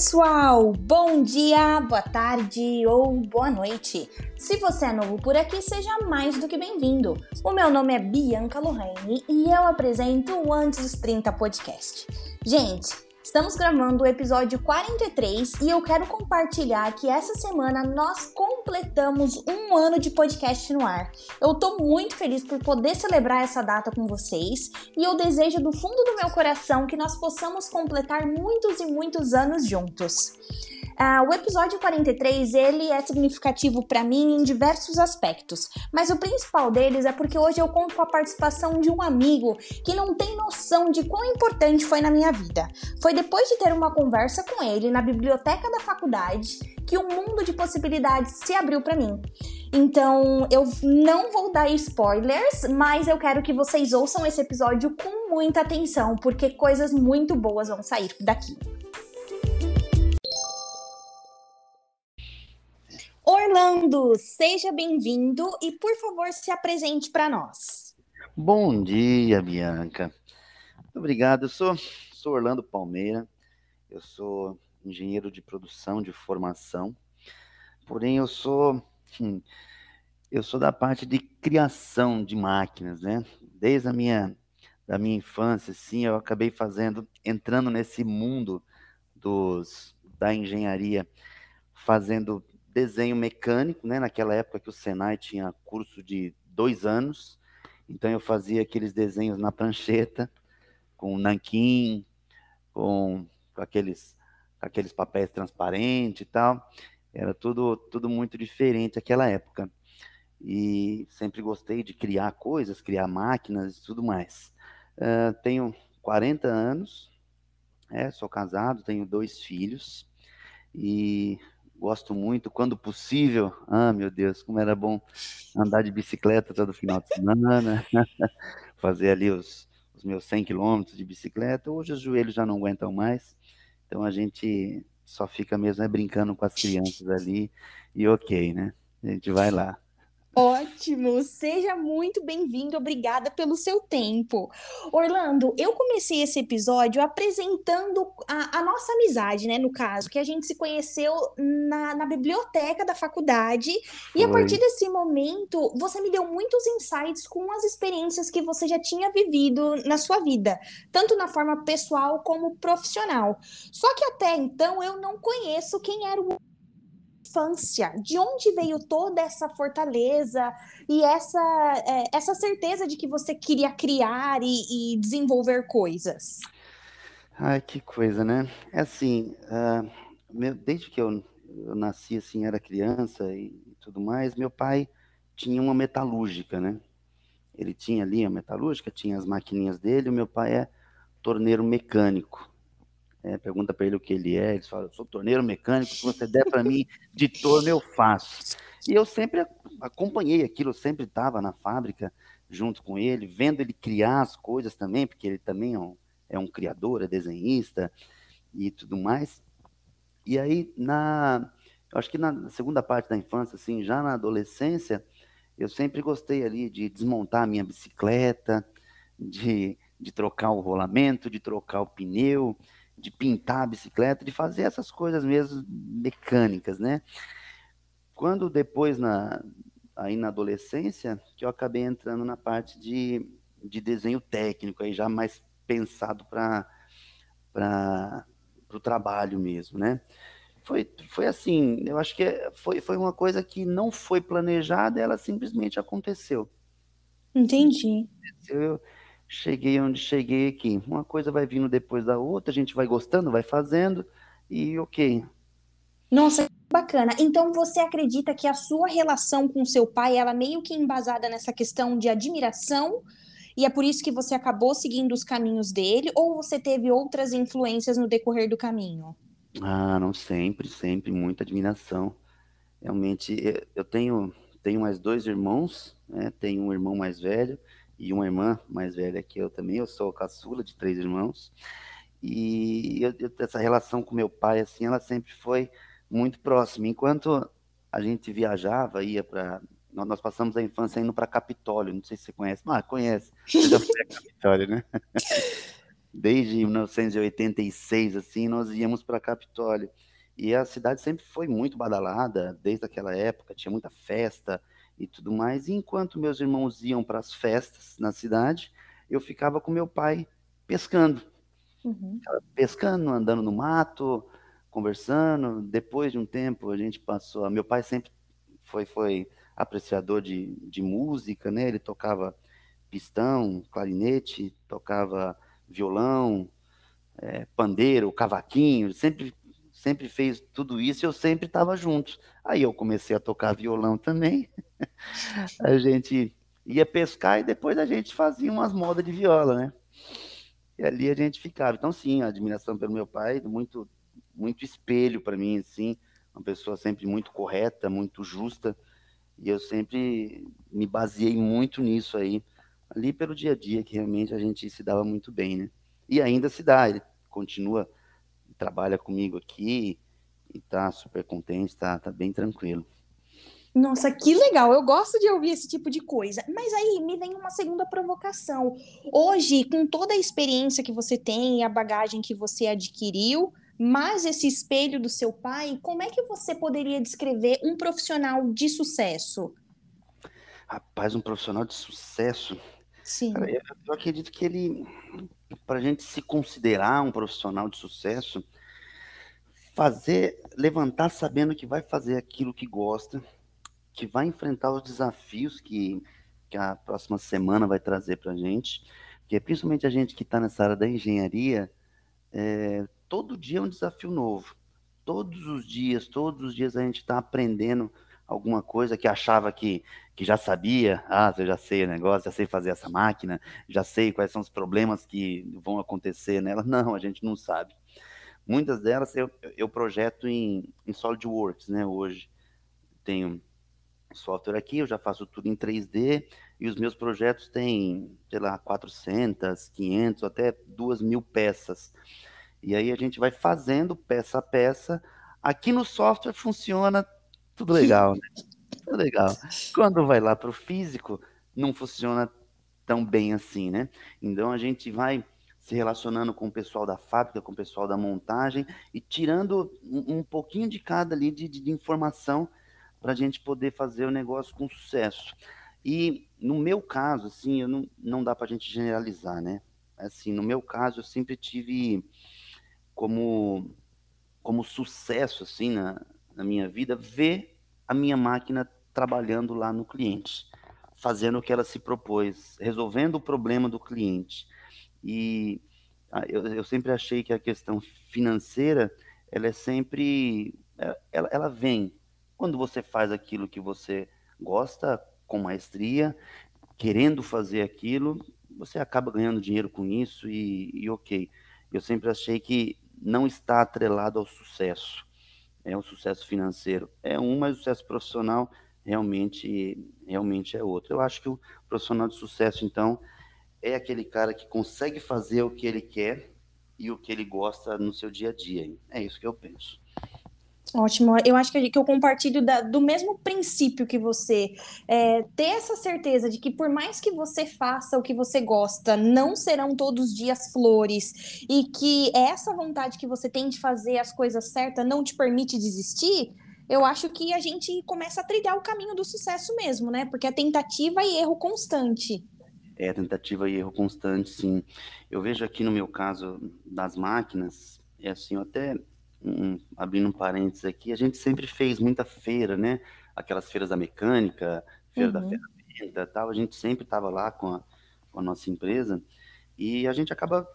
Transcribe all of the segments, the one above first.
pessoal! Bom dia, boa tarde ou boa noite. Se você é novo por aqui, seja mais do que bem-vindo. O meu nome é Bianca Lorraine e eu apresento o Antes dos 30 podcast. Gente, Estamos gravando o episódio 43 e eu quero compartilhar que essa semana nós completamos um ano de podcast no ar. Eu tô muito feliz por poder celebrar essa data com vocês e eu desejo do fundo do meu coração que nós possamos completar muitos e muitos anos juntos. Uh, o episódio 43 ele é significativo para mim em diversos aspectos, mas o principal deles é porque hoje eu conto com a participação de um amigo que não tem noção de quão importante foi na minha vida. Foi depois de ter uma conversa com ele na biblioteca da faculdade que um mundo de possibilidades se abriu para mim. Então, eu não vou dar spoilers, mas eu quero que vocês ouçam esse episódio com muita atenção, porque coisas muito boas vão sair daqui. Orlando, seja bem-vindo e, por favor, se apresente para nós. Bom dia, Bianca. Obrigado. Eu sou, sou Orlando Palmeira, eu sou engenheiro de produção de formação, porém eu sou hum, eu sou da parte de criação de máquinas, né? Desde a minha da minha infância, sim, eu acabei fazendo, entrando nesse mundo dos da engenharia, fazendo desenho mecânico, né? Naquela época que o Senai tinha curso de dois anos, então eu fazia aqueles desenhos na prancheta, com nanquim, com, com aqueles, aqueles papéis transparentes e tal. Era tudo, tudo muito diferente naquela época. E sempre gostei de criar coisas, criar máquinas e tudo mais. Uh, tenho 40 anos, é, sou casado, tenho dois filhos e gosto muito, quando possível. Ah, meu Deus, como era bom andar de bicicleta todo final de semana, fazer ali os, os meus 100 quilômetros de bicicleta. Hoje os joelhos já não aguentam mais, então a gente só fica mesmo é, brincando com as crianças ali e ok, né? A gente vai lá. Ótimo, seja muito bem-vindo, obrigada pelo seu tempo. Orlando, eu comecei esse episódio apresentando a, a nossa amizade, né? No caso, que a gente se conheceu na, na biblioteca da faculdade, Foi. e a partir desse momento você me deu muitos insights com as experiências que você já tinha vivido na sua vida, tanto na forma pessoal como profissional. Só que até então eu não conheço quem era o infância? De onde veio toda essa fortaleza e essa, é, essa certeza de que você queria criar e, e, desenvolver coisas? Ai, que coisa, né? É assim, uh, meu, desde que eu, eu nasci, assim, era criança e tudo mais, meu pai tinha uma metalúrgica, né? Ele tinha ali a metalúrgica, tinha as maquininhas dele, o meu pai é torneiro mecânico. É, pergunta para ele o que ele é, ele fala, sou torneiro mecânico, se você der para mim de torno, eu faço. E eu sempre acompanhei aquilo, eu sempre estava na fábrica junto com ele, vendo ele criar as coisas também, porque ele também é um, é um criador, é desenhista e tudo mais. E aí, na, eu acho que na segunda parte da infância, assim, já na adolescência, eu sempre gostei ali de desmontar a minha bicicleta, de, de trocar o rolamento, de trocar o pneu, de pintar a bicicleta, de fazer essas coisas mesmo mecânicas, né? Quando depois, na, aí na adolescência, que eu acabei entrando na parte de, de desenho técnico, aí já mais pensado para o trabalho mesmo, né? Foi, foi assim, eu acho que foi, foi uma coisa que não foi planejada, ela simplesmente aconteceu. Entendi. Eu, cheguei onde cheguei aqui. Uma coisa vai vindo depois da outra, a gente vai gostando, vai fazendo e ok. Nossa, bacana. Então você acredita que a sua relação com seu pai, ela meio que embasada nessa questão de admiração e é por isso que você acabou seguindo os caminhos dele ou você teve outras influências no decorrer do caminho? Ah, não sempre, sempre muita admiração. Realmente, eu tenho tenho mais dois irmãos, né? Tenho um irmão mais velho e uma irmã mais velha que eu também. Eu sou caçula de três irmãos. E eu, eu, essa relação com meu pai, assim, ela sempre foi muito próxima. Enquanto a gente viajava, ia para nós passamos a infância indo para Capitólio, não sei se você conhece. Ah, conhece. Você já foi a Capitólio, né? desde 1986, assim, nós íamos para Capitólio. E a cidade sempre foi muito badalada, desde aquela época, tinha muita festa e tudo mais. E enquanto meus irmãos iam para as festas na cidade, eu ficava com meu pai pescando. Uhum. Pescando, andando no mato, conversando. Depois de um tempo, a gente passou. Meu pai sempre foi, foi apreciador de, de música, né? Ele tocava pistão, clarinete, tocava violão, é, pandeiro, cavaquinho, sempre sempre fez tudo isso e eu sempre estava junto. Aí eu comecei a tocar violão também. a gente ia pescar e depois a gente fazia umas modas de viola, né? E ali a gente ficava. Então sim, a admiração pelo meu pai, muito muito espelho para mim assim, uma pessoa sempre muito correta, muito justa, e eu sempre me baseei muito nisso aí ali pelo dia a dia, que realmente a gente se dava muito bem, né? E ainda se dá, ele continua, trabalha comigo aqui e tá super contente, tá, tá bem tranquilo. Nossa, que legal! Eu gosto de ouvir esse tipo de coisa. Mas aí me vem uma segunda provocação. Hoje, com toda a experiência que você tem e a bagagem que você adquiriu, mais esse espelho do seu pai, como é que você poderia descrever um profissional de sucesso? Rapaz, um profissional de sucesso. Sim. Cara, eu, eu, acredito que ele, para a gente se considerar um profissional de sucesso, fazer, levantar sabendo que vai fazer aquilo que gosta, que vai enfrentar os desafios que, que a próxima semana vai trazer para a gente, que é principalmente a gente que está nessa área da engenharia, é, todo dia é um desafio novo. Todos os dias, todos os dias a gente está aprendendo alguma coisa que achava que, que já sabia, ah, eu já sei o negócio, já sei fazer essa máquina, já sei quais são os problemas que vão acontecer nela. Não, a gente não sabe. Muitas delas eu, eu projeto em, em SolidWorks, né? Hoje tenho software aqui, eu já faço tudo em 3D e os meus projetos têm, sei lá, 400, 500, até 2 mil peças. E aí a gente vai fazendo peça a peça. Aqui no software funciona tudo legal, né? Tudo legal. Quando vai lá para o físico, não funciona tão bem assim, né? Então a gente vai se relacionando com o pessoal da fábrica, com o pessoal da montagem e tirando um, um pouquinho de cada ali de, de, de informação para a gente poder fazer o negócio com sucesso. E no meu caso, assim, eu não, não dá para a gente generalizar, né? Assim, no meu caso, eu sempre tive como, como sucesso, assim, na, na minha vida, ver a minha máquina trabalhando lá no cliente, fazendo o que ela se propôs, resolvendo o problema do cliente. E eu, eu sempre achei que a questão financeira, ela é sempre, é, ela, ela vem quando você faz aquilo que você gosta com maestria, querendo fazer aquilo, você acaba ganhando dinheiro com isso e, e ok. Eu sempre achei que não está atrelado ao sucesso é o sucesso financeiro é um, mas o sucesso profissional realmente, realmente é outro. Eu acho que o profissional de sucesso, então, é aquele cara que consegue fazer o que ele quer e o que ele gosta no seu dia a dia. É isso que eu penso. Ótimo. Eu acho que eu compartilho da, do mesmo princípio que você. É, ter essa certeza de que, por mais que você faça o que você gosta, não serão todos os dias flores, e que essa vontade que você tem de fazer as coisas certas não te permite desistir. Eu acho que a gente começa a trilhar o caminho do sucesso mesmo, né? Porque é tentativa e erro constante. É, tentativa e erro constante, sim. Eu vejo aqui no meu caso das máquinas, é assim, eu até um, abrindo um parênteses aqui, a gente sempre fez muita feira, né? Aquelas feiras da mecânica, feira uhum. da ferramenta tal, a gente sempre estava lá com a, com a nossa empresa e a gente acaba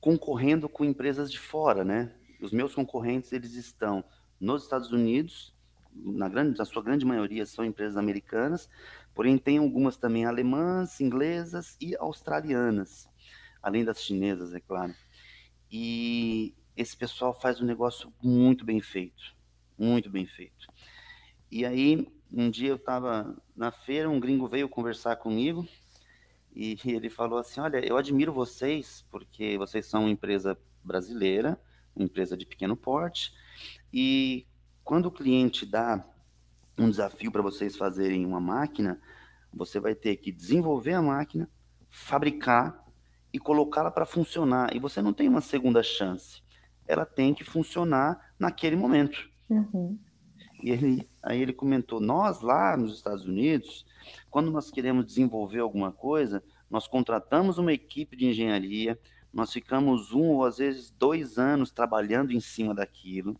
concorrendo com empresas de fora, né? Os meus concorrentes, eles estão nos Estados Unidos, na, grande, na sua grande maioria são empresas americanas, porém tem algumas também alemãs, inglesas e australianas, além das chinesas, é claro. E esse pessoal faz um negócio muito bem feito, muito bem feito. E aí, um dia eu estava na feira, um gringo veio conversar comigo e ele falou assim: Olha, eu admiro vocês porque vocês são uma empresa brasileira, uma empresa de pequeno porte, e quando o cliente dá um desafio para vocês fazerem uma máquina, você vai ter que desenvolver a máquina, fabricar e colocá-la para funcionar. E você não tem uma segunda chance. Ela tem que funcionar naquele momento. Uhum. E ele, aí ele comentou: nós lá nos Estados Unidos, quando nós queremos desenvolver alguma coisa, nós contratamos uma equipe de engenharia, nós ficamos um ou às vezes dois anos trabalhando em cima daquilo,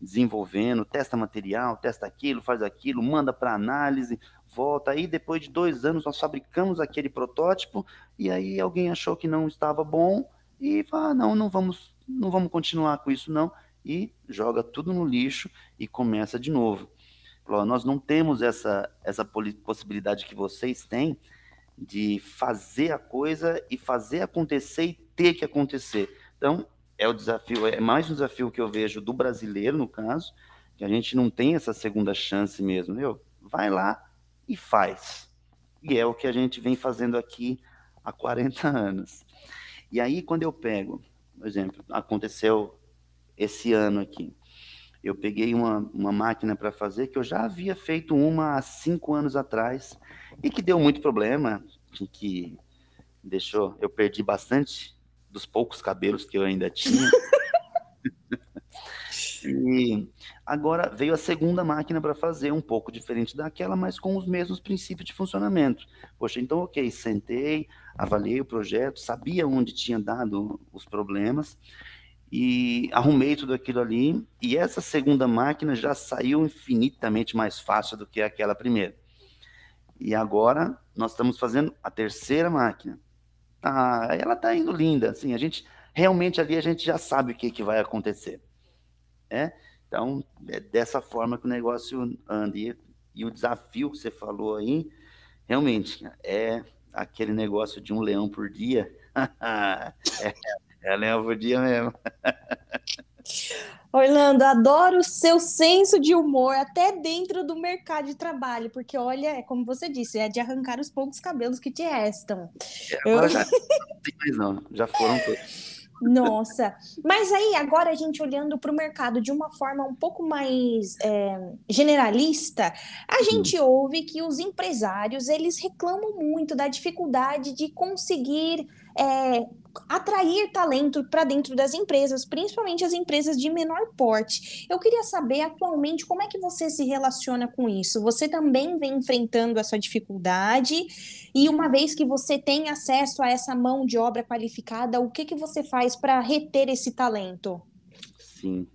desenvolvendo, testa material, testa aquilo, faz aquilo, manda para análise, volta. Aí depois de dois anos nós fabricamos aquele protótipo e aí alguém achou que não estava bom e fala, ah, não, não vamos, não vamos continuar com isso não e joga tudo no lixo e começa de novo. Nós não temos essa, essa possibilidade que vocês têm de fazer a coisa e fazer acontecer e ter que acontecer. Então, é o desafio, é mais um desafio que eu vejo do brasileiro, no caso, que a gente não tem essa segunda chance mesmo. Meu, vai lá e faz. E é o que a gente vem fazendo aqui há 40 anos. E aí, quando eu pego, por exemplo, aconteceu esse ano aqui. Eu peguei uma, uma máquina para fazer que eu já havia feito uma há cinco anos atrás e que deu muito problema, que deixou, eu perdi bastante dos poucos cabelos que eu ainda tinha. e agora veio a segunda máquina para fazer, um pouco diferente daquela, mas com os mesmos princípios de funcionamento. Poxa, então, ok, sentei, avaliei o projeto, sabia onde tinha dado os problemas e arrumei tudo aquilo ali. E essa segunda máquina já saiu infinitamente mais fácil do que aquela primeira. E agora nós estamos fazendo a terceira máquina. Ah, ela está indo linda, assim, a gente realmente ali a gente já sabe o que, que vai acontecer. É? Então, é dessa forma que o negócio anda. E, e o desafio que você falou aí, realmente, é aquele negócio de um leão por dia. é, é leão por dia mesmo. Orlando, adoro o seu senso de humor até dentro do mercado de trabalho, porque olha, é como você disse, é de arrancar os poucos cabelos que te restam. É, agora Eu... já não tem mais não, já foram todos. Nossa, mas aí agora a gente olhando para o mercado de uma forma um pouco mais é, generalista, a gente ouve que os empresários eles reclamam muito da dificuldade de conseguir é, atrair talento para dentro das empresas, principalmente as empresas de menor porte. Eu queria saber atualmente como é que você se relaciona com isso. Você também vem enfrentando essa dificuldade e uma vez que você tem acesso a essa mão de obra qualificada, o que que você faz para reter esse talento? Sim,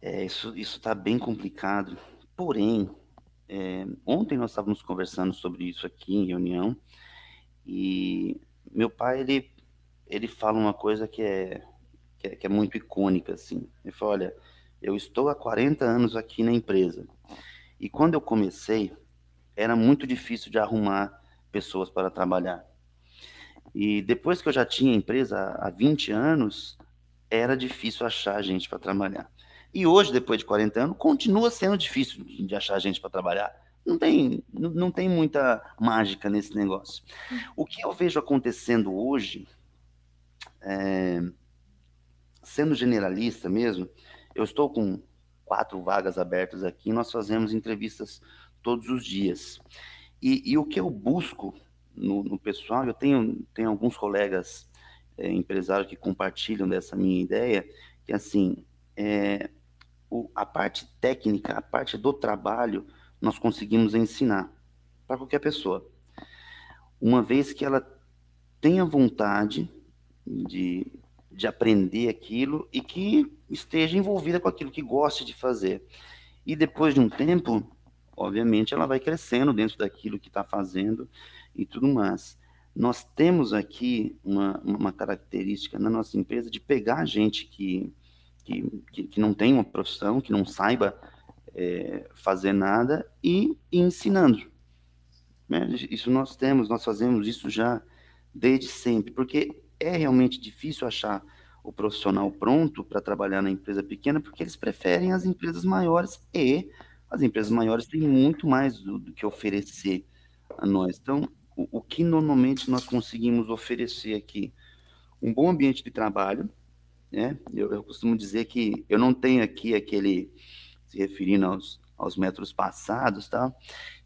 é, isso está bem complicado. Porém, é, ontem nós estávamos conversando sobre isso aqui em reunião e meu pai, ele, ele fala uma coisa que é, que é, que é muito icônica, assim. Ele fala, olha, eu estou há 40 anos aqui na empresa. E quando eu comecei, era muito difícil de arrumar pessoas para trabalhar. E depois que eu já tinha empresa há 20 anos, era difícil achar gente para trabalhar. E hoje, depois de 40 anos, continua sendo difícil de achar gente para trabalhar. Não tem, não tem muita mágica nesse negócio. O que eu vejo acontecendo hoje, é, sendo generalista mesmo, eu estou com quatro vagas abertas aqui, nós fazemos entrevistas todos os dias. E, e o que eu busco no, no, pessoal, eu tenho, tenho alguns colegas é, empresários que compartilham dessa minha ideia, que assim, é, o, a parte técnica, a parte do trabalho, nós conseguimos ensinar para qualquer pessoa. Uma vez que ela tenha vontade de, de aprender aquilo e que esteja envolvida com aquilo que goste de fazer. E depois de um tempo, obviamente, ela vai crescendo dentro daquilo que está fazendo e tudo mais. Nós temos aqui uma, uma característica na nossa empresa de pegar gente que, que, que não tem uma profissão, que não saiba é, fazer nada e, e ensinando. Né? Isso nós temos, nós fazemos isso já desde sempre, porque é realmente difícil achar o profissional pronto para trabalhar na empresa pequena, porque eles preferem as empresas maiores e as empresas maiores têm muito mais do, do que oferecer a nós. Então, o, o, que normalmente nós conseguimos oferecer aqui? Um bom ambiente de trabalho, né? Eu, eu costumo dizer que eu não tenho aqui aquele se referindo aos, aos metros passados, tá?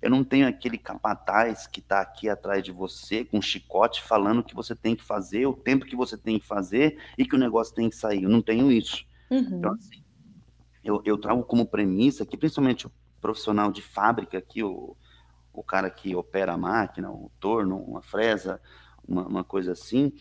Eu não tenho aquele capataz que está aqui atrás de você com um chicote falando o que você tem que fazer, o tempo que você tem que fazer e que o negócio tem que sair. Eu não tenho isso. Uhum. Então, assim, eu, eu trago como premissa que, principalmente o profissional de fábrica aqui, o, o cara que opera a máquina, o torno, uma fresa, uma, uma coisa assim,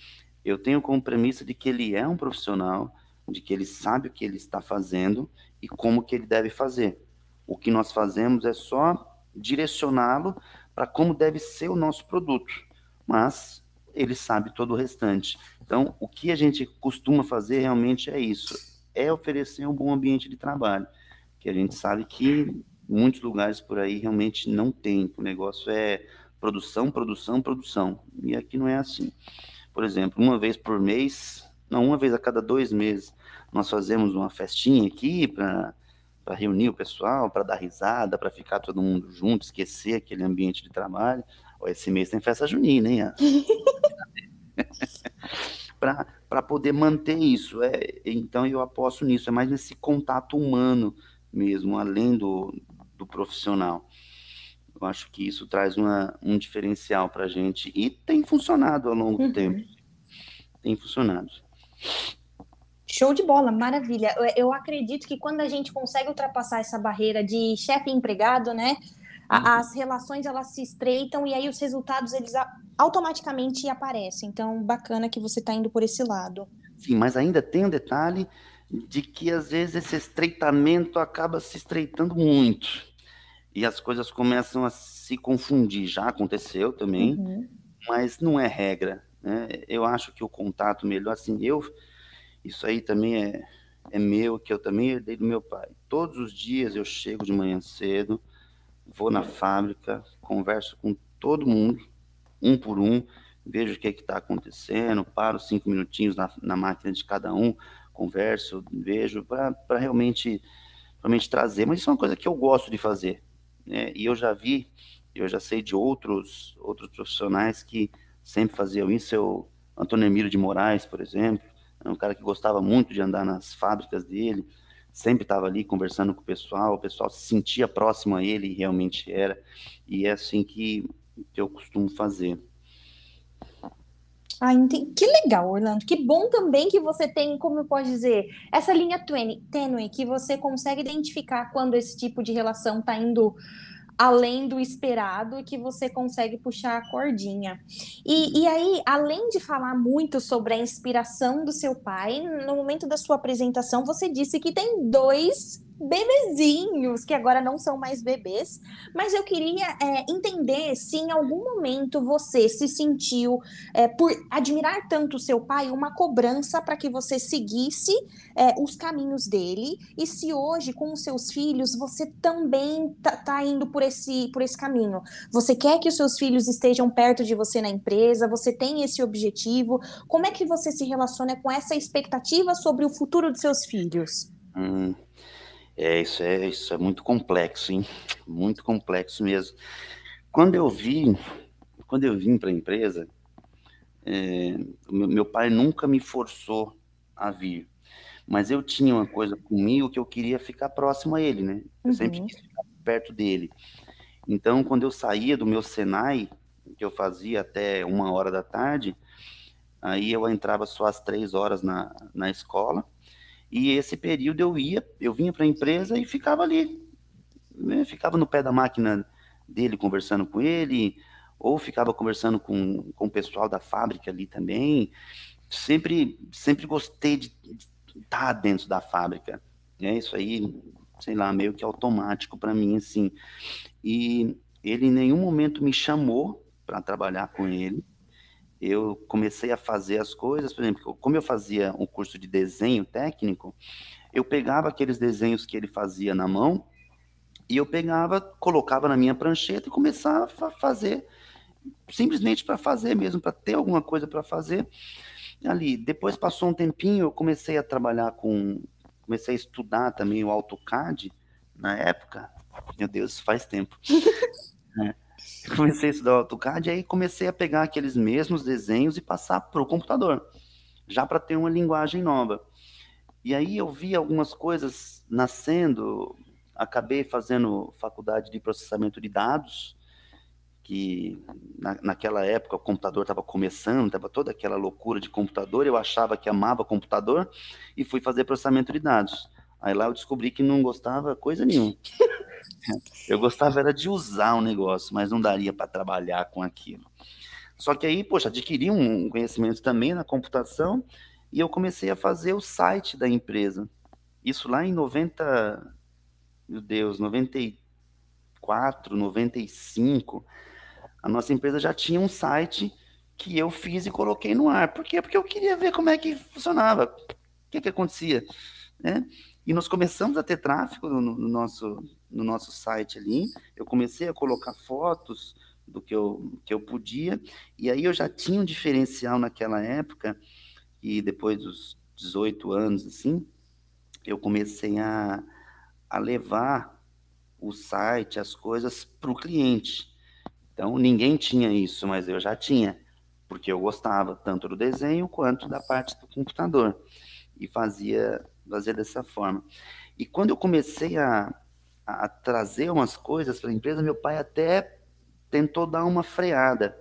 eu tenho como premissa de que ele é um profissional, de que ele sabe o que ele está fazendo e como que ele deve fazer. O que nós fazemos é só direcioná-lo para como deve ser o nosso produto, mas ele sabe todo o restante. Então, o que a gente costuma fazer realmente é isso, é oferecer um bom ambiente de trabalho, que a gente sabe que muitos lugares por aí realmente não tem, o negócio é produção, produção, produção, e aqui não é assim. Por exemplo, uma vez por mês, não, uma vez a cada dois meses, nós fazemos uma festinha aqui para para reunir o pessoal, para dar risada, para ficar todo mundo junto, esquecer aquele ambiente de trabalho. Esse mês tem festa junina, hein? para poder manter isso. É, então eu aposto nisso, é mais nesse contato humano mesmo, além do, do profissional. Eu acho que isso traz uma, um diferencial para a gente e tem funcionado ao longo do uhum. tempo. Tem funcionado. Show de bola, maravilha. Eu, eu, acredito que quando a gente consegue ultrapassar essa barreira de chefe empregado, né, a, uhum. as relações elas se estreitam e aí os resultados eles automaticamente aparecem. Então, bacana que você está indo por esse lado. Sim, mas ainda tem um detalhe de que às vezes esse estreitamento acaba se estreitando muito e as coisas começam a se confundir. Já aconteceu também, uhum. mas não é regra. Né? Eu acho que o contato melhor, assim, eu, isso aí também é, é meu, que eu também herdei do meu pai. Todos os dias eu chego de manhã cedo, vou na fábrica, converso com todo mundo, um por um, vejo o que é está acontecendo, paro cinco minutinhos na, na máquina de cada um, converso, vejo, para realmente, realmente trazer. Mas isso é uma coisa que eu gosto de fazer. Né? E eu já vi, eu já sei de outros, outros profissionais que sempre faziam isso. Eu, Antônio Emílio de Moraes, por exemplo, um cara que gostava muito de andar nas fábricas dele, sempre estava ali conversando com o pessoal, o pessoal se sentia próximo a ele, e realmente era. E é assim que, que eu costumo fazer. Ah, que legal, Orlando. Que bom também que você tem, como eu posso dizer, essa linha tênue, que você consegue identificar quando esse tipo de relação está indo além do esperado e que você consegue puxar a cordinha. E, e aí, além de falar muito sobre a inspiração do seu pai, no momento da sua apresentação, você disse que tem dois bebezinhos, que agora não são mais bebês, mas eu queria é, entender se em algum momento você se sentiu, é, por admirar tanto o seu pai, uma cobrança para que você seguisse é, os caminhos dele, e se hoje, com os seus filhos, você também tá, tá, indo por esse, por esse caminho. Você quer que os seus filhos estejam perto de você na empresa, você tem esse objetivo, como é que você se relaciona com essa expectativa sobre o futuro dos seus filhos? Hum. É, isso é, isso é muito complexo, hein? Muito complexo mesmo. Quando eu vim, quando eu vim para a empresa, é, meu pai nunca me forçou a vir, mas eu tinha uma coisa comigo que eu queria ficar próximo a ele, né? Eu uhum. sempre quis ficar perto dele. Então, quando eu saía do meu Senai, que eu fazia até uma hora da tarde, aí eu entrava só às três horas na, na escola, e esse período eu ia, eu vinha para a empresa e ficava ali, né? ficava no pé da máquina dele conversando com ele, ou ficava conversando com, com o pessoal da fábrica ali também. Sempre, sempre gostei de, estar dentro da fábrica. É isso aí, sei lá, meio que automático para mim, assim. E ele em nenhum momento me chamou para trabalhar com ele eu comecei a fazer as coisas, por exemplo, como eu fazia um curso de desenho técnico, eu pegava aqueles desenhos que ele fazia na mão e eu pegava, colocava na minha prancheta e começava a fazer, simplesmente para fazer mesmo, para ter alguma coisa para fazer ali. Depois passou um tempinho, eu comecei a trabalhar com, comecei a estudar também o AutoCAD na época. Meu Deus, faz tempo. é comecei a estudar o AutoCAD, aí comecei a pegar aqueles mesmos desenhos e passar para o computador, já para ter uma linguagem nova. E aí eu vi algumas coisas nascendo, acabei fazendo faculdade de processamento de dados, que na, naquela época o computador estava começando, estava toda aquela loucura de computador, eu achava que amava computador e fui fazer processamento de dados. Aí lá eu descobri que não gostava coisa nenhuma. Eu gostava era de usar o negócio, mas não daria para trabalhar com aquilo. Só que aí, poxa, adquiri um conhecimento também na computação e eu comecei a fazer o site da empresa. Isso lá em 90, meu Deus, 94, 95, a nossa empresa já tinha um site que eu fiz e coloquei no ar. Por quê? Porque eu queria ver como é que funcionava, o que, que acontecia, né? E nós começamos a ter tráfego no, no, nosso, no nosso site ali. Eu comecei a colocar fotos do que eu, que eu podia, e aí eu já tinha um diferencial naquela época, e depois dos 18 anos, assim, eu comecei a, a levar o site, as coisas para o cliente. Então, ninguém tinha isso, mas eu já tinha, porque eu gostava tanto do desenho quanto da parte do computador, e fazia fazer dessa forma. E quando eu comecei a, a trazer umas coisas para a empresa, meu pai até tentou dar uma freada.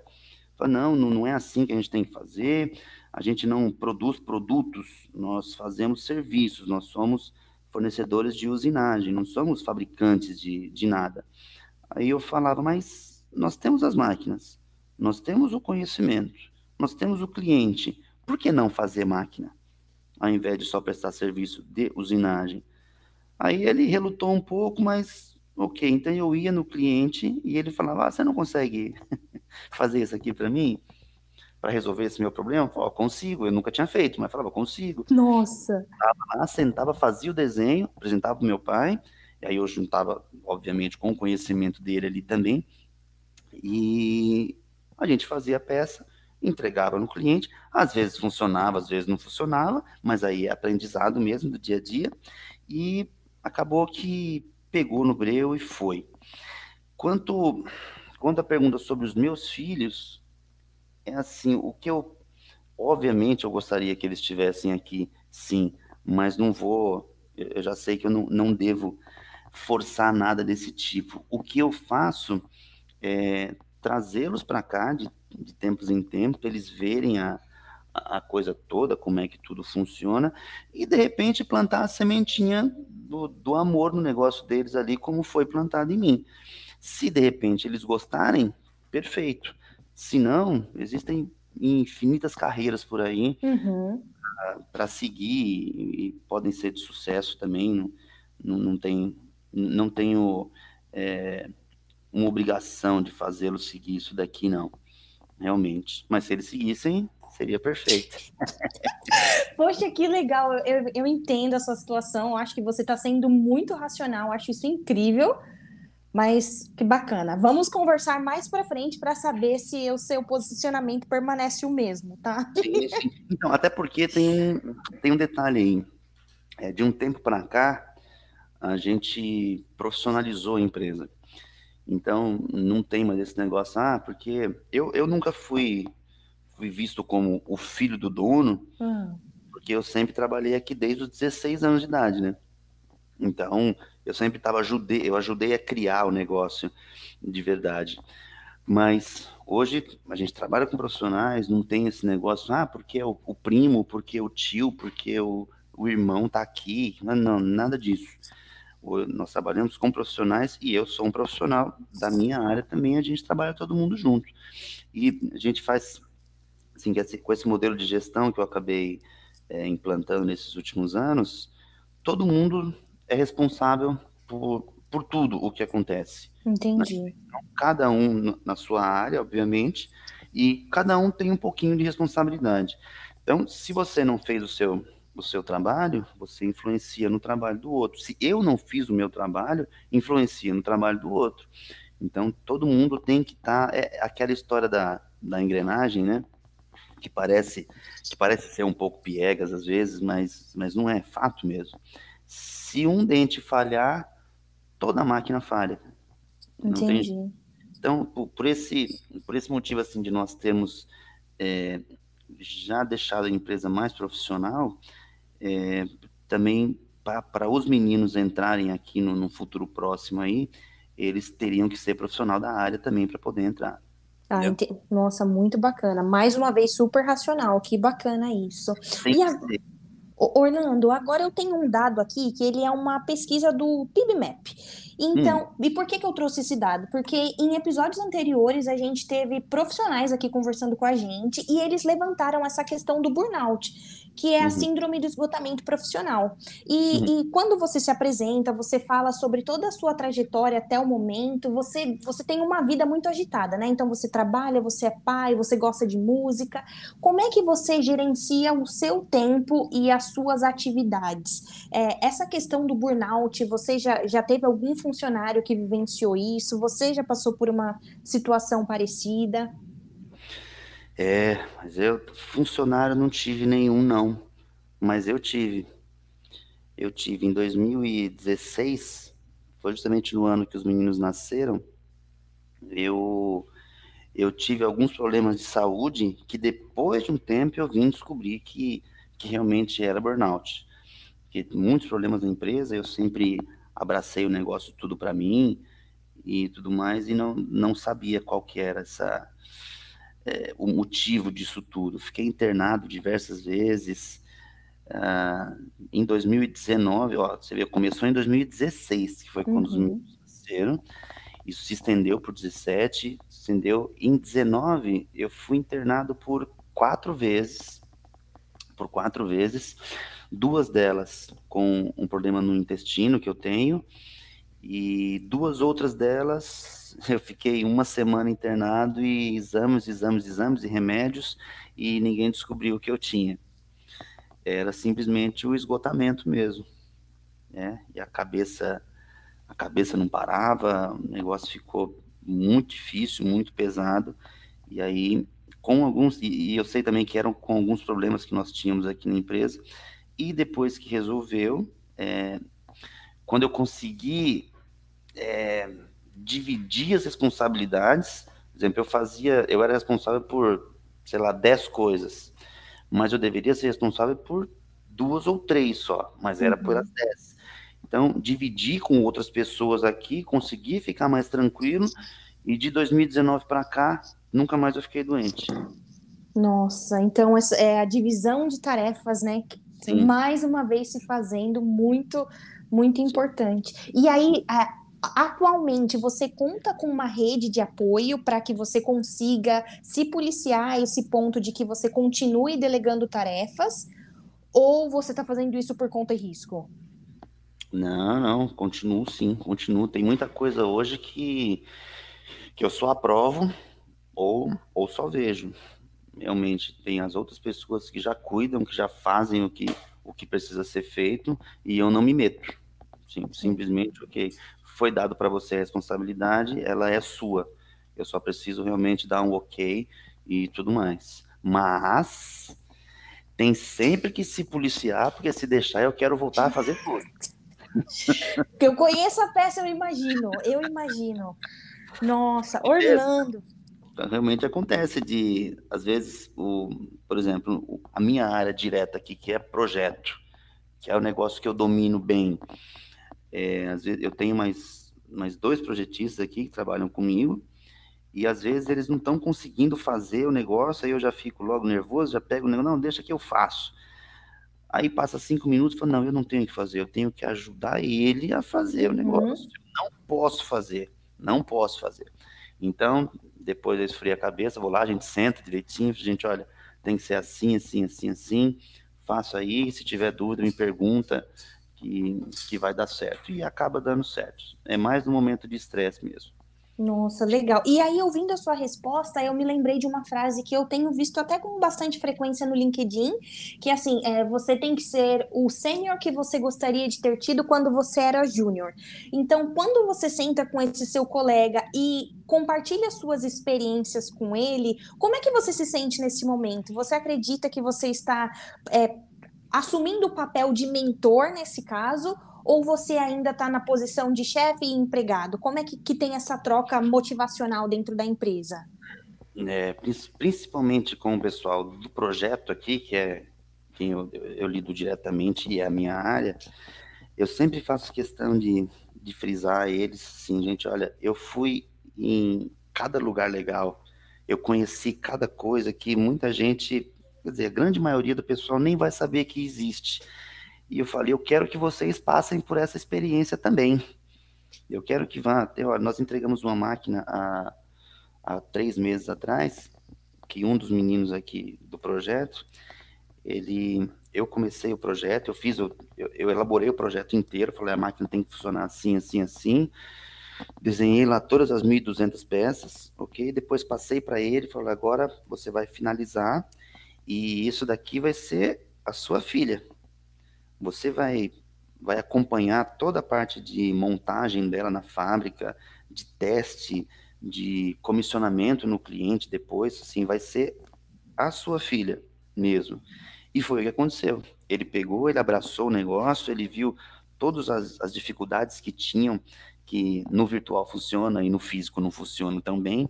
Falou, não, não é assim que a gente tem que fazer, a gente não produz produtos, nós fazemos serviços, nós somos fornecedores de usinagem, não somos fabricantes de, de nada. Aí eu falava, mas nós temos as máquinas, nós temos o conhecimento, nós temos o cliente, por que não fazer máquina? Ao invés de só prestar serviço de usinagem. Aí ele relutou um pouco, mas ok. Então eu ia no cliente e ele falava: ah, você não consegue fazer isso aqui para mim? Para resolver esse meu problema? Eu falava, consigo. Eu nunca tinha feito, mas falava: consigo. Nossa! Tava lá, sentava, fazia o desenho, apresentava para meu pai. E aí eu juntava, obviamente, com o conhecimento dele ali também. E a gente fazia a peça entregava no cliente, às vezes funcionava, às vezes não funcionava, mas aí é aprendizado mesmo do dia a dia, e acabou que pegou no breu e foi. Quanto, quanto à pergunta sobre os meus filhos, é assim, o que eu, obviamente eu gostaria que eles estivessem aqui, sim, mas não vou, eu já sei que eu não, não devo forçar nada desse tipo. O que eu faço é trazê-los para cá de de tempos em tempos, eles verem a, a coisa toda, como é que tudo funciona, e de repente plantar a sementinha do, do amor no negócio deles ali, como foi plantado em mim. Se de repente eles gostarem, perfeito. Se não, existem infinitas carreiras por aí uhum. para seguir e podem ser de sucesso também. Não, não, não, tem, não tenho é, uma obrigação de fazê-lo seguir isso daqui, não realmente. Mas se eles seguissem, seria perfeito. Poxa, que legal. Eu, eu entendo a sua situação. Acho que você está sendo muito racional. Acho isso incrível. Mas que bacana. Vamos conversar mais para frente para saber se o seu posicionamento permanece o mesmo, tá? Sim, sim. Então, até porque tem, tem um detalhe aí. É, de um tempo para cá, a gente profissionalizou a empresa. Então, não tem mais esse negócio, ah, porque eu, eu nunca fui, fui visto como o filho do dono, uhum. porque eu sempre trabalhei aqui desde os 16 anos de idade, né? Então, eu sempre tava, ajudei, eu ajudei a criar o negócio de verdade. Mas hoje a gente trabalha com profissionais, não tem esse negócio, ah, porque é o, o primo, porque é o tio, porque o, o irmão tá aqui. Não, não, nada disso nós trabalhamos com profissionais e eu sou um profissional da minha área também, a gente trabalha todo mundo junto. E a gente faz, assim, com esse modelo de gestão que eu acabei é, implantando nesses últimos anos, todo mundo é responsável por, por tudo o que acontece. Entendi. Então, cada um na sua área, obviamente, e cada um tem um pouquinho de responsabilidade. Então, se você não fez o seu o seu trabalho, você influencia no trabalho do outro. Se eu não fiz o meu trabalho, influencia no trabalho do outro. Então, todo mundo tem que estar. Tá, é aquela história da, da engrenagem, né? Que parece, que parece ser um pouco piegas às vezes, mas, mas não é fato mesmo. Se um dente falhar, toda a máquina falha. Entendi. Tem... Então, por, por, esse, por esse motivo assim de nós termos é, já deixado a empresa mais profissional, é, também para os meninos entrarem aqui no, no, futuro próximo aí, eles teriam que ser profissional da área também para poder entrar. Ah, Nossa, muito bacana. Mais uma vez, super racional. Que bacana isso. Tem e a... Orlando, agora eu tenho um dado aqui que ele é uma pesquisa do PibMap. Então, hum. e por que, que eu trouxe esse dado? Porque em episódios anteriores a gente teve profissionais aqui conversando com a gente e eles levantaram essa questão do burnout que é a uhum. síndrome do esgotamento profissional. E, uhum. e, quando você se apresenta, você fala sobre toda a sua trajetória até o momento, você, você tem uma vida muito agitada, né? Então você trabalha, você é pai, você gosta de música. Como é que você gerencia o seu tempo e as suas atividades? É, essa questão do burnout, você já, já teve algum funcionário que vivenciou isso? Você já passou por uma situação parecida? É, mas eu, funcionário, não tive nenhum, não. Mas eu tive. Eu tive em 2016, foi justamente no ano que os meninos nasceram, eu, eu tive alguns problemas de saúde que depois de um tempo eu vim descobrir que, que realmente era burnout. Que muitos problemas na empresa, eu sempre abracei o negócio tudo para mim e tudo mais, e não, não sabia qual que era essa é, o motivo disso tudo. Fiquei internado diversas vezes. Ah, em 2019, ó, você vê, começou em 2016, que foi quando uhum. os meninos nasceram. Isso se estendeu por 17, se estendeu. Em 19, eu fui internado por quatro vezes. Por quatro vezes. Duas delas com um problema no intestino que eu tenho. E duas outras delas eu fiquei uma semana internado e exames, exames, exames e remédios e ninguém descobriu o que eu tinha. Era simplesmente o esgotamento mesmo, né? E a cabeça, a cabeça não parava, o negócio ficou muito difícil, muito pesado. E aí, com alguns, e, eu sei também que eram com alguns problemas que nós tínhamos aqui na empresa. E depois que resolveu, é, quando eu consegui é, dividir as responsabilidades. Por exemplo, eu fazia, eu era responsável por, sei lá, 10 coisas, mas eu deveria ser responsável por duas ou três só, mas era uhum. por as 10. Então, dividir com outras pessoas aqui, consegui ficar mais tranquilo, e de 2019 para cá, nunca mais eu fiquei doente. Nossa, então essa é a divisão de tarefas, né? Sim. Mais uma vez se fazendo muito, muito importante. E aí, Atualmente, você conta com uma rede de apoio para que você consiga se policiar a esse ponto de que você continue delegando tarefas? Ou você está fazendo isso por conta e risco? Não, não, continuo sim, continuo. Tem muita coisa hoje que, que eu só aprovo ou, ou só vejo. Realmente, tem as outras pessoas que já cuidam, que já fazem o que, o que precisa ser feito e eu não me meto. Sim, simplesmente, ok, foi dado para você a responsabilidade, ela é sua. Eu só preciso realmente dar um ok e tudo mais. Mas tem sempre que se policiar, porque se deixar eu quero voltar a fazer tudo. eu conheço a peça, eu imagino, eu imagino. Nossa, Orlando. Realmente acontece de, às vezes, o, por exemplo, a minha área direta aqui, que é projeto, que é o negócio que eu domino bem. É, às vezes eu tenho mais, mais dois projetistas aqui que trabalham comigo, e às vezes eles não estão conseguindo fazer o negócio, aí eu já fico logo nervoso, já pego o negócio, não, deixa que eu faço. Aí passa cinco minutos e fala, não, eu não tenho que fazer, eu tenho que ajudar ele a fazer o negócio. Uhum. Não posso fazer, não posso fazer. Então, depois eu esfrio a cabeça, vou lá, a gente senta direitinho, a gente, olha, tem que ser assim, assim, assim, assim, faço aí, se tiver dúvida me pergunta, que, que vai dar certo. E acaba dando certo. É mais no momento de estresse mesmo. Nossa, legal. E aí, ouvindo a sua resposta, eu me lembrei de uma frase que eu tenho visto até com bastante frequência no LinkedIn, que é assim, é, você tem que ser o sênior que você gostaria de ter tido quando você era júnior. Então, quando você senta com esse seu colega e compartilha suas experiências com ele, como é que você se sente nesse momento? Você acredita que você está é, assumindo o papel de mentor nesse caso, ou você ainda está na posição de chefe e empregado? Como é que, que tem essa troca motivacional dentro da empresa? É, principalmente com o pessoal do projeto aqui, que é quem eu, eu lido diretamente e é a minha área, eu sempre faço questão de, de frisar eles, sim, gente, olha, eu fui em cada lugar legal, eu conheci cada coisa que muita gente, quer dizer, a grande maioria do pessoal nem vai saber que existe. E eu falei, eu quero que vocês passem por essa experiência também. Eu quero que vá até, olha, nós entregamos uma máquina há, há três meses atrás, que um dos meninos aqui do projeto, ele, eu comecei o projeto, eu fiz, eu, eu elaborei o projeto inteiro, falei, a máquina tem que funcionar assim, assim, assim, desenhei lá todas as 1.200 peças, ok? Depois passei para ele, falei, agora você vai finalizar e isso daqui vai ser a sua filha. Você vai vai acompanhar toda a parte de montagem dela na fábrica, de teste, de comissionamento no cliente depois, assim, vai ser a sua filha mesmo. E foi o que aconteceu. Ele pegou, ele abraçou o negócio, ele viu todas as, as dificuldades que tinham, que no virtual funciona e no físico não funciona tão bem.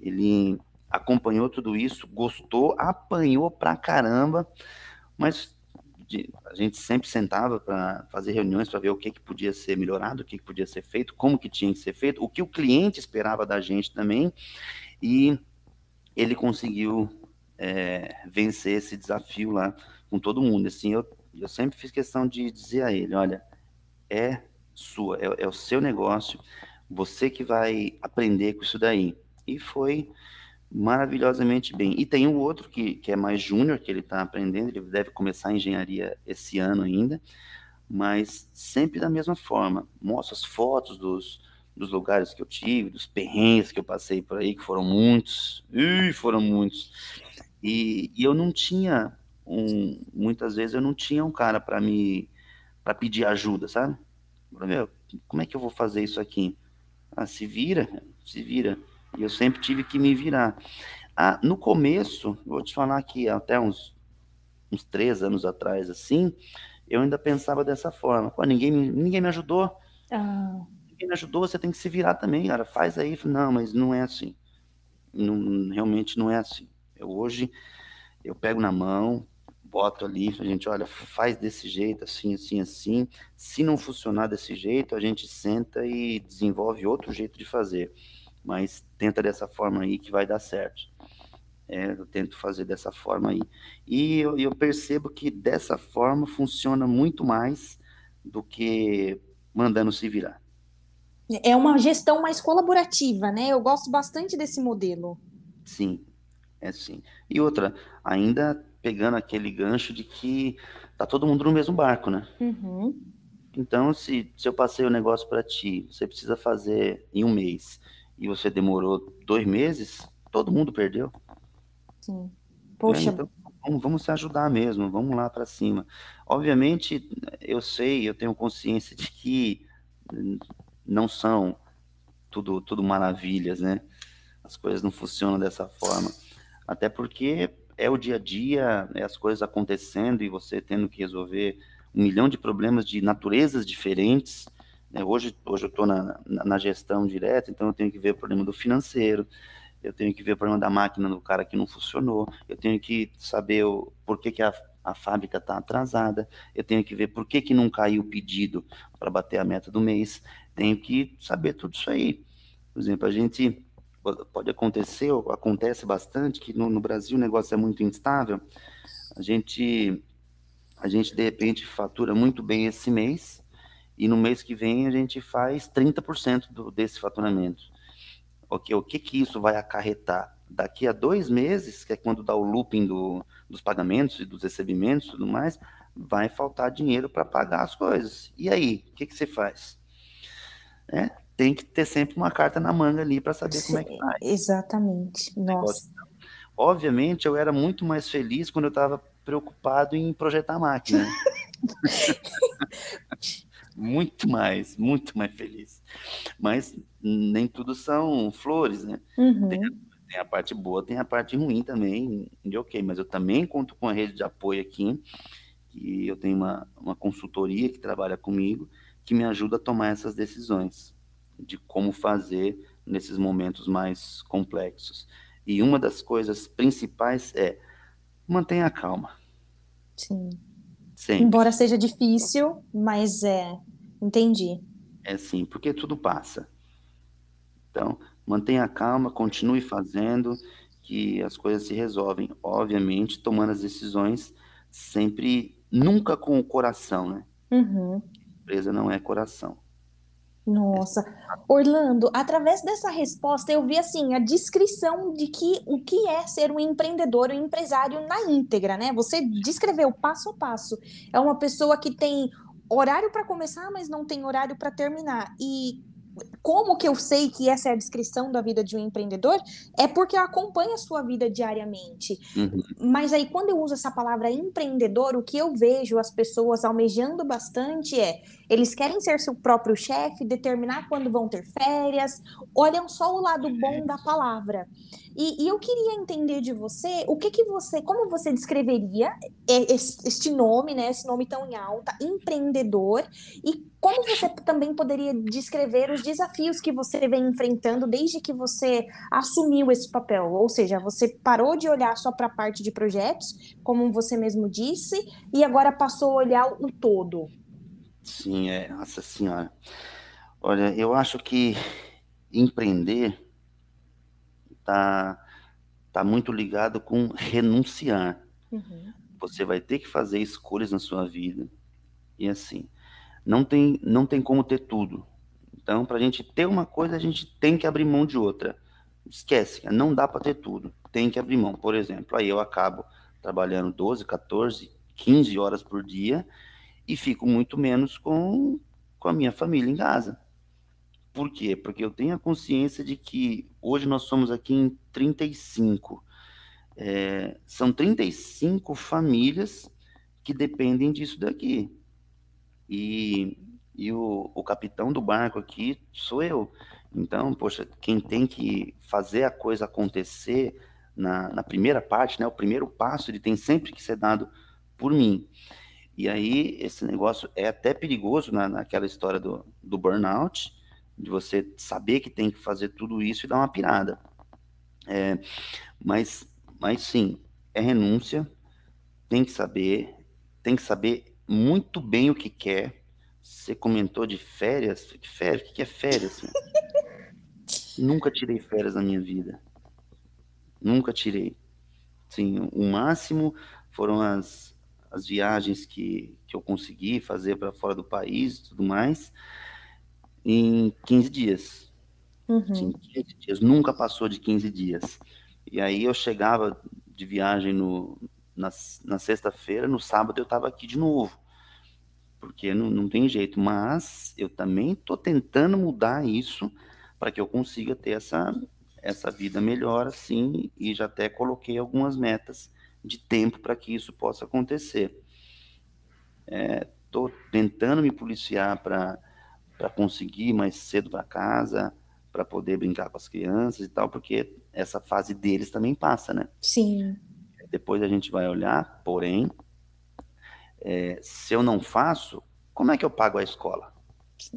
Ele acompanhou tudo isso, gostou, apanhou pra caramba, mas a gente sempre sentava para fazer reuniões para ver o que, que podia ser melhorado, o que, que podia ser feito, como que tinha que ser feito, o que o cliente esperava da gente também, e ele conseguiu é, vencer esse desafio lá com todo mundo. Assim, eu, eu sempre fiz questão de dizer a ele, olha, é sua, é, é o seu negócio, você que vai aprender com isso daí. E foi maravilhosamente bem. E tem o outro que, que é mais júnior, que ele está aprendendo, ele deve começar a engenharia esse ano ainda, mas sempre da mesma forma. Mostra as fotos dos, dos lugares que eu tive, dos perrengues que eu passei por aí, que foram muitos, Ih, foram muitos. E, e eu não tinha um, muitas vezes eu não tinha um cara para me para pedir ajuda, sabe? Meu, como é que eu vou fazer isso aqui? Ah, se vira, se vira. E eu sempre tive que me virar. Ah, no começo, vou te falar que até uns, uns três anos atrás, assim, eu ainda pensava dessa forma. Pô, ninguém, ninguém me ajudou. Ah. Ninguém me ajudou, você tem que se virar também, cara. Faz aí. Não, mas não é assim. Não, realmente não é assim. Eu, hoje eu pego na mão, boto ali, a gente, olha, faz desse jeito, assim, assim, assim. Se não funcionar desse jeito, a gente senta e desenvolve outro jeito de fazer. Mas tenta dessa forma aí que vai dar certo. É, eu tento fazer dessa forma aí. E eu, eu percebo que dessa forma funciona muito mais do que mandando se virar. É uma gestão mais colaborativa, né? Eu gosto bastante desse modelo. Sim, é sim. E outra, ainda pegando aquele gancho de que tá todo mundo no mesmo barco, né? Uhum. Então, se, se eu passei o negócio para ti, você precisa fazer em um mês e você demorou dois meses, todo mundo perdeu. Sim. Poxa. É, então, vamos, vamos se ajudar mesmo, vamos lá para cima. Obviamente, eu sei, eu tenho consciência de que não são tudo, tudo maravilhas, né? As coisas não funcionam dessa forma. Até porque é o dia a dia, é as coisas acontecendo e você tendo que resolver um milhão de problemas de naturezas diferentes. Né? Hoje, hoje eu estou na, na, gestão direta, então eu tenho que ver o problema do financeiro, eu tenho que ver o problema da máquina do cara que não funcionou, eu tenho que saber o, por que, que a, a fábrica está atrasada, eu tenho que ver por que, que não caiu o pedido para bater a meta do mês, tenho que saber tudo isso aí. Por exemplo, a gente pode acontecer, acontece bastante, que no, no, Brasil o negócio é muito instável, a gente, a gente de repente fatura muito bem esse mês, e no mês que vem a gente faz 30% do, desse faturamento. Okay, o que que isso vai acarretar? Daqui a dois meses, que é quando dá o looping do, dos pagamentos e dos recebimentos e tudo mais, vai faltar dinheiro para pagar as coisas. E aí, o que, que você faz? É, tem que ter sempre uma carta na manga ali para saber Sim, como é que faz. Exatamente. Nossa. Obviamente, eu era muito mais feliz quando eu estava preocupado em projetar a máquina. muito mais, muito mais feliz. Mas nem tudo são flores, né? Uhum. Tem, a, tem, a, parte boa, tem a parte ruim também, de ok, mas eu também conto com a rede de apoio aqui, que eu tenho uma, uma consultoria que trabalha comigo, que me ajuda a tomar essas decisões de como fazer nesses momentos mais complexos. E uma das coisas principais é mantenha a calma. Sim. Embora seja difícil, mas é. Entendi. É sim, porque tudo passa. Então, mantenha calma, continue fazendo, que as coisas se resolvem. Obviamente, tomando as decisões sempre, nunca com o coração, né? Uhum. Empresa não é coração. Nossa, Orlando, através dessa resposta eu vi assim a descrição de que o que é ser um empreendedor, um empresário na íntegra, né? Você descreveu passo a passo. É uma pessoa que tem horário para começar, mas não tem horário para terminar. E como que eu sei que essa é a descrição da vida de um empreendedor? É porque eu acompanho a sua vida diariamente. Uhum. Mas aí, quando eu uso essa palavra empreendedor, o que eu vejo as pessoas almejando bastante é eles querem ser seu próprio chefe, determinar quando vão ter férias, olham só o lado bom da palavra. E, e, eu queria entender de você o que que você, como você descreveria este nome, né, esse nome tão em alta, empreendedor, e como você também poderia descrever os desafios que você vem enfrentando desde que você assumiu esse papel? Ou seja, você parou de olhar só para a parte de projetos, como você mesmo disse, e agora passou a olhar o todo. Sim, é, nossa senhora. Olha, eu acho que empreender tá, tá muito ligado com renunciar. Uhum. Você vai ter que fazer escolhas na sua vida. E assim, não tem, não tem como ter tudo. Então, para a gente ter uma coisa, a gente tem que abrir mão de outra. Esquece, não dá para ter tudo. Tem que abrir mão. Por exemplo, aí eu acabo trabalhando 12, 14, 15 horas por dia e fico muito menos com, com a minha família em casa. Por quê? Porque eu tenho a consciência de que hoje nós somos aqui em 35. É, são 35 famílias que dependem disso daqui. E, e o, o capitão do barco aqui sou eu. Então, poxa, quem tem que fazer a coisa acontecer na, na primeira parte, né, o primeiro passo, ele tem sempre que ser dado por mim. E aí, esse negócio é até perigoso na, naquela história do, do burnout, de você saber que tem que fazer tudo isso e dar uma pirada. É, mas, mas sim, é renúncia, tem que saber, tem que saber muito bem o que quer. Você comentou de férias, férias, o que é férias? Nunca tirei férias na minha vida. Nunca tirei. Sim, o máximo foram as, as viagens que, que eu consegui fazer para fora do país e tudo mais em 15 dias. Uhum. Sim, 15 dias. Nunca passou de 15 dias. E aí eu chegava de viagem no, na, na sexta-feira, no sábado eu estava aqui de novo. Porque não, não tem jeito. Mas eu também estou tentando mudar isso para que eu consiga ter essa, essa vida melhor, assim, e já até coloquei algumas metas de tempo para que isso possa acontecer. Estou é, tentando me policiar para conseguir ir mais cedo para casa, para poder brincar com as crianças e tal, porque essa fase deles também passa, né? Sim. Depois a gente vai olhar, porém, é, se eu não faço, como é que eu pago a escola?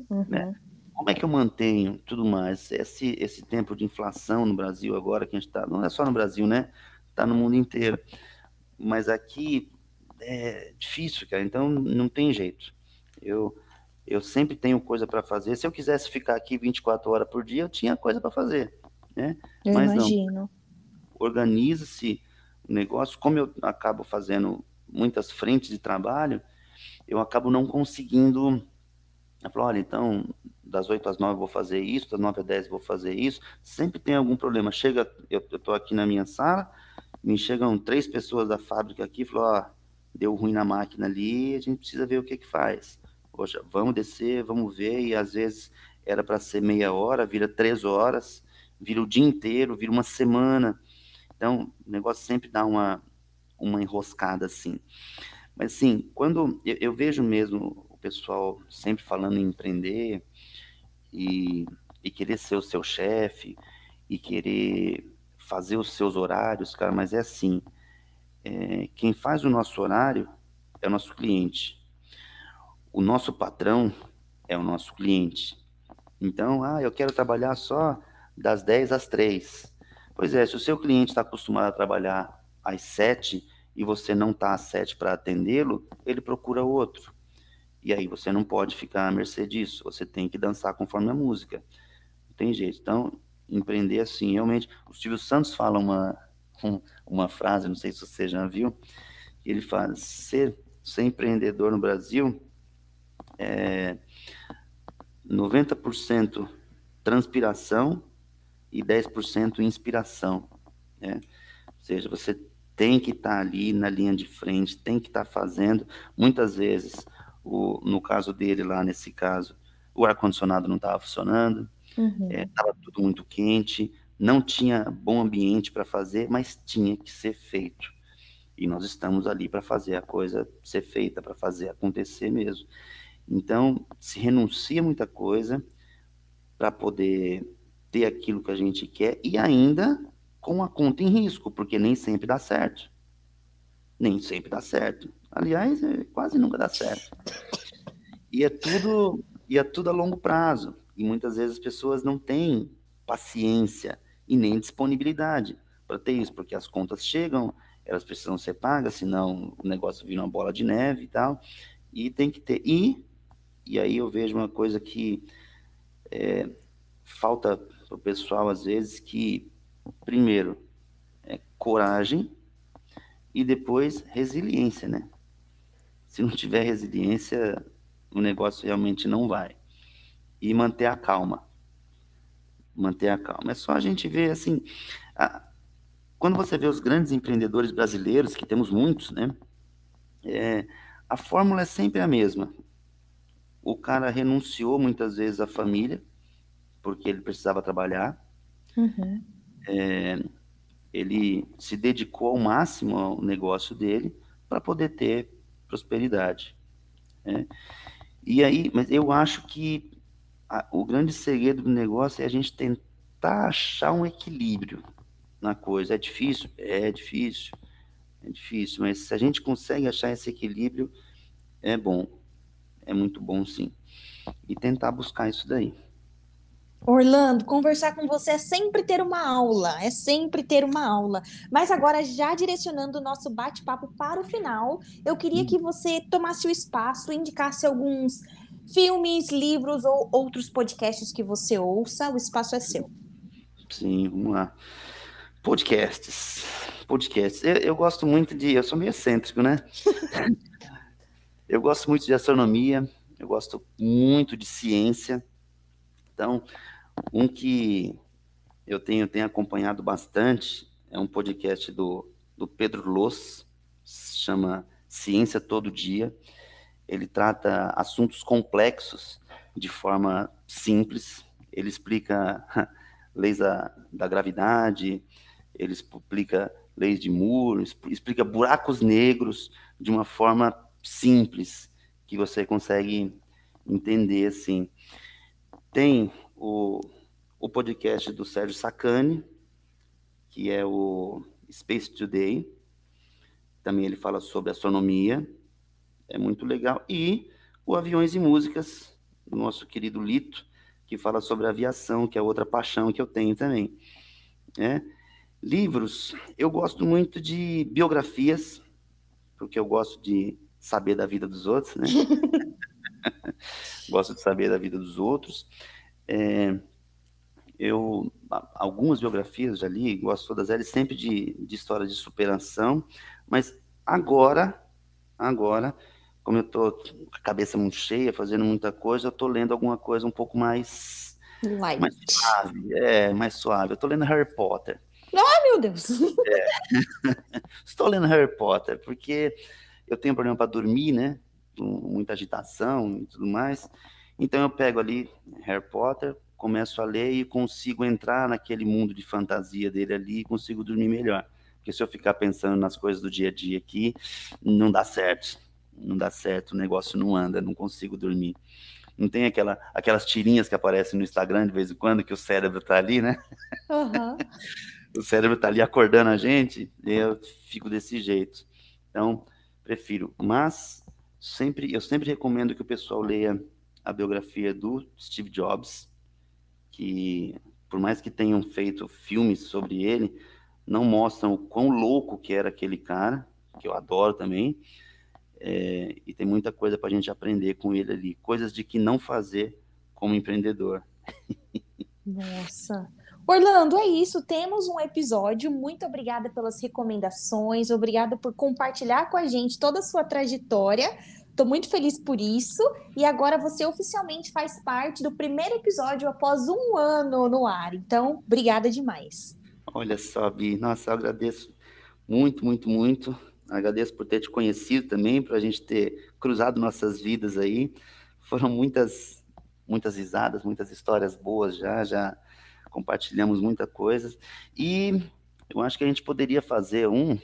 Uhum. Né? Como é que eu mantenho tudo mais? Esse, esse tempo de inflação no Brasil agora que a gente está, não é só no Brasil, né? Está no mundo inteiro. Mas aqui é difícil, cara. Então não tem jeito. Eu eu sempre tenho coisa para fazer. Se eu quisesse ficar aqui 24 horas por dia, eu tinha coisa para fazer, né? Eu Mas imagino. Organiza-se o negócio. Como eu acabo fazendo muitas frentes de trabalho, eu acabo não conseguindo. Eu falo, olha, então, das 8 às 9 eu vou fazer isso, das 9 às 10 eu vou fazer isso. Sempre tem algum problema. Chega, eu, estou aqui na minha sala, me chegam três pessoas da fábrica aqui e falam, ó, deu ruim na máquina ali, a gente precisa ver o que que faz poxa, vamos descer, vamos ver, e às vezes era para ser meia hora, vira três horas, vira o dia inteiro, vira uma semana. Então, o negócio sempre dá uma, uma enroscada assim. Mas assim, quando eu, eu vejo mesmo o pessoal sempre falando em empreender e, e querer ser o seu chefe e querer fazer os seus horários, cara, mas é assim, é, quem faz o nosso horário é o nosso cliente o nosso patrão é o nosso cliente. Então, ah, eu quero trabalhar só das 10 às 3. Pois é, se o seu cliente está acostumado a trabalhar às 7 e você não está a sete para atendê-lo, ele procura outro. E aí você não pode ficar à mercê disso, você tem que dançar conforme a música. Não tem jeito. Então, empreender assim, realmente. O Silvio Santos fala uma, uma frase, não sei se você já viu, ele fala: ser, ser empreendedor no Brasil é 90% transpiração e 10% inspiração. Né? Ou seja, você tem que estar tá ali na linha de frente, tem que estar tá fazendo. Muitas vezes, o, no caso dele lá, nesse caso, o ar-condicionado não estava funcionando, estava uhum. é, tudo muito quente, não tinha bom ambiente para fazer, mas tinha que ser feito. E nós estamos ali para fazer a coisa ser feita, para fazer acontecer mesmo. Então, se renuncia muita coisa para poder ter aquilo que a gente quer e ainda com a conta em risco, porque nem sempre dá certo. Nem sempre dá certo. Aliás, é, quase nunca dá certo. E é tudo e é tudo a longo prazo. E muitas vezes as pessoas não têm paciência e nem disponibilidade para ter isso, porque as contas chegam, elas precisam ser pagas, senão o negócio vira uma bola de neve e tal. E tem que ter. E, e aí eu vejo uma coisa que é, falta para o pessoal, às vezes, que, primeiro, é coragem e depois resiliência, né? Se não tiver resiliência, o negócio realmente não vai. E manter a calma. Manter a calma. É só a gente ver, assim, a, quando você vê os grandes empreendedores brasileiros, que temos muitos, né? É, a fórmula é sempre a mesma. O cara renunciou muitas vezes à família, porque ele precisava trabalhar. Uhum. É, ele se dedicou ao máximo ao negócio dele para poder ter prosperidade. Né? E aí, mas eu acho que a, o grande segredo do negócio é a gente tentar achar um equilíbrio na coisa. É difícil? É difícil. É difícil, mas se a gente consegue achar esse equilíbrio, é bom. É muito bom, sim. E tentar buscar isso daí. Orlando, conversar com você é sempre ter uma aula, é sempre ter uma aula. Mas agora, já direcionando o nosso bate-papo para o final, eu queria que você tomasse o espaço, indicasse alguns filmes, livros ou outros podcasts que você ouça. O espaço é seu. Sim, vamos lá. Podcasts. Podcasts. Eu, eu gosto muito de. Eu sou meio excêntrico, né? eu gosto muito de astronomia, eu gosto muito de ciência. Então, um que eu tenho, tenho acompanhado bastante é um podcast do, do Pedro se chama Ciência Todo Dia. Ele trata assuntos complexos de forma simples. Ele explica leis da, da gravidade, ele explica leis de Moore, explica buracos negros de uma forma simples que você consegue entender assim. Tem o, o podcast do Sérgio Sacani, que é o Space Today. Também ele fala sobre astronomia, é muito legal. E o Aviões e Músicas, do nosso querido Lito, que fala sobre aviação, que é outra paixão que eu tenho também. É. Livros, eu gosto muito de biografias, porque eu gosto de saber da vida dos outros, né? gosto de saber da vida dos outros. É, eu algumas biografias já li, gosto todas elas, sempre de, de história de superação, mas agora, agora, como eu estou com a cabeça muito cheia, fazendo muita coisa, eu estou lendo alguma coisa um pouco mais, Light. mais suave, é, mais suave. Eu estou lendo Harry Potter. Ai, meu Deus! É. Estou lendo Harry Potter, porque eu tenho problema para dormir, né? Muita agitação e tudo mais. Então eu pego ali Harry Potter, começo a ler e consigo entrar naquele mundo de fantasia dele ali e consigo dormir melhor. Porque se eu ficar pensando nas coisas do dia a dia aqui, não dá certo. Não dá certo, o negócio não anda, não consigo dormir. Não tem aquela, aquelas tirinhas que aparecem no Instagram de vez em quando que o cérebro tá ali, né? Uhum. o cérebro tá ali acordando a gente, e eu fico desse jeito. Então, prefiro. Mas sempre, eu sempre recomendo que o pessoal leia a biografia do Steve Jobs, que por mais que tenham feito filmes sobre ele, não mostram o quão louco que era aquele cara, que eu adoro também. É, e tem muita coisa para a gente aprender com ele ali, coisas de que não fazer como empreendedor. Nossa. Orlando, é isso. Temos um episódio. Muito obrigada pelas recomendações. Obrigada por compartilhar com a gente toda a sua trajetória. Estou muito feliz por isso. E agora você oficialmente faz parte do primeiro episódio após um ano no ar. Então, obrigada demais. Olha só, Bi. Nossa, eu agradeço muito, muito, muito. Agradeço por ter te conhecido também, para a gente ter cruzado nossas vidas aí. Foram muitas, muitas risadas, muitas histórias boas já, já compartilhamos muita coisa. E eu acho que a gente poderia fazer um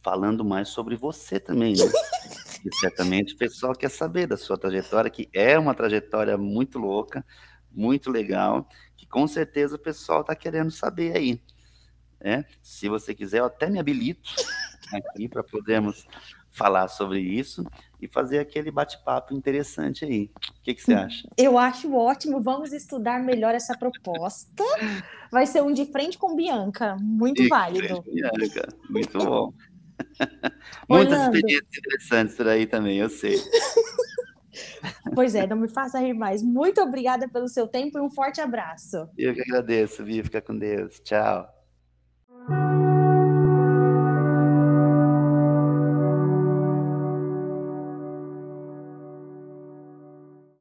falando mais sobre você também, né? E certamente o pessoal quer saber da sua trajetória, que é uma trajetória muito louca, muito legal, que com certeza o pessoal está querendo saber aí. Né? Se você quiser, eu até me habilito aqui para podermos falar sobre isso e fazer aquele bate-papo interessante aí. O que, que, você acha? Eu acho ótimo. Vamos estudar melhor essa proposta. Vai ser um de frente com Bianca. Muito de válido. Bianca. Muito bom. Muitas experiências interessantes por aí também, eu sei. Pois é, não me faça rir mais. Muito obrigada pelo seu tempo e um forte abraço. Eu que agradeço, Vi. Fica com Deus. Tchau.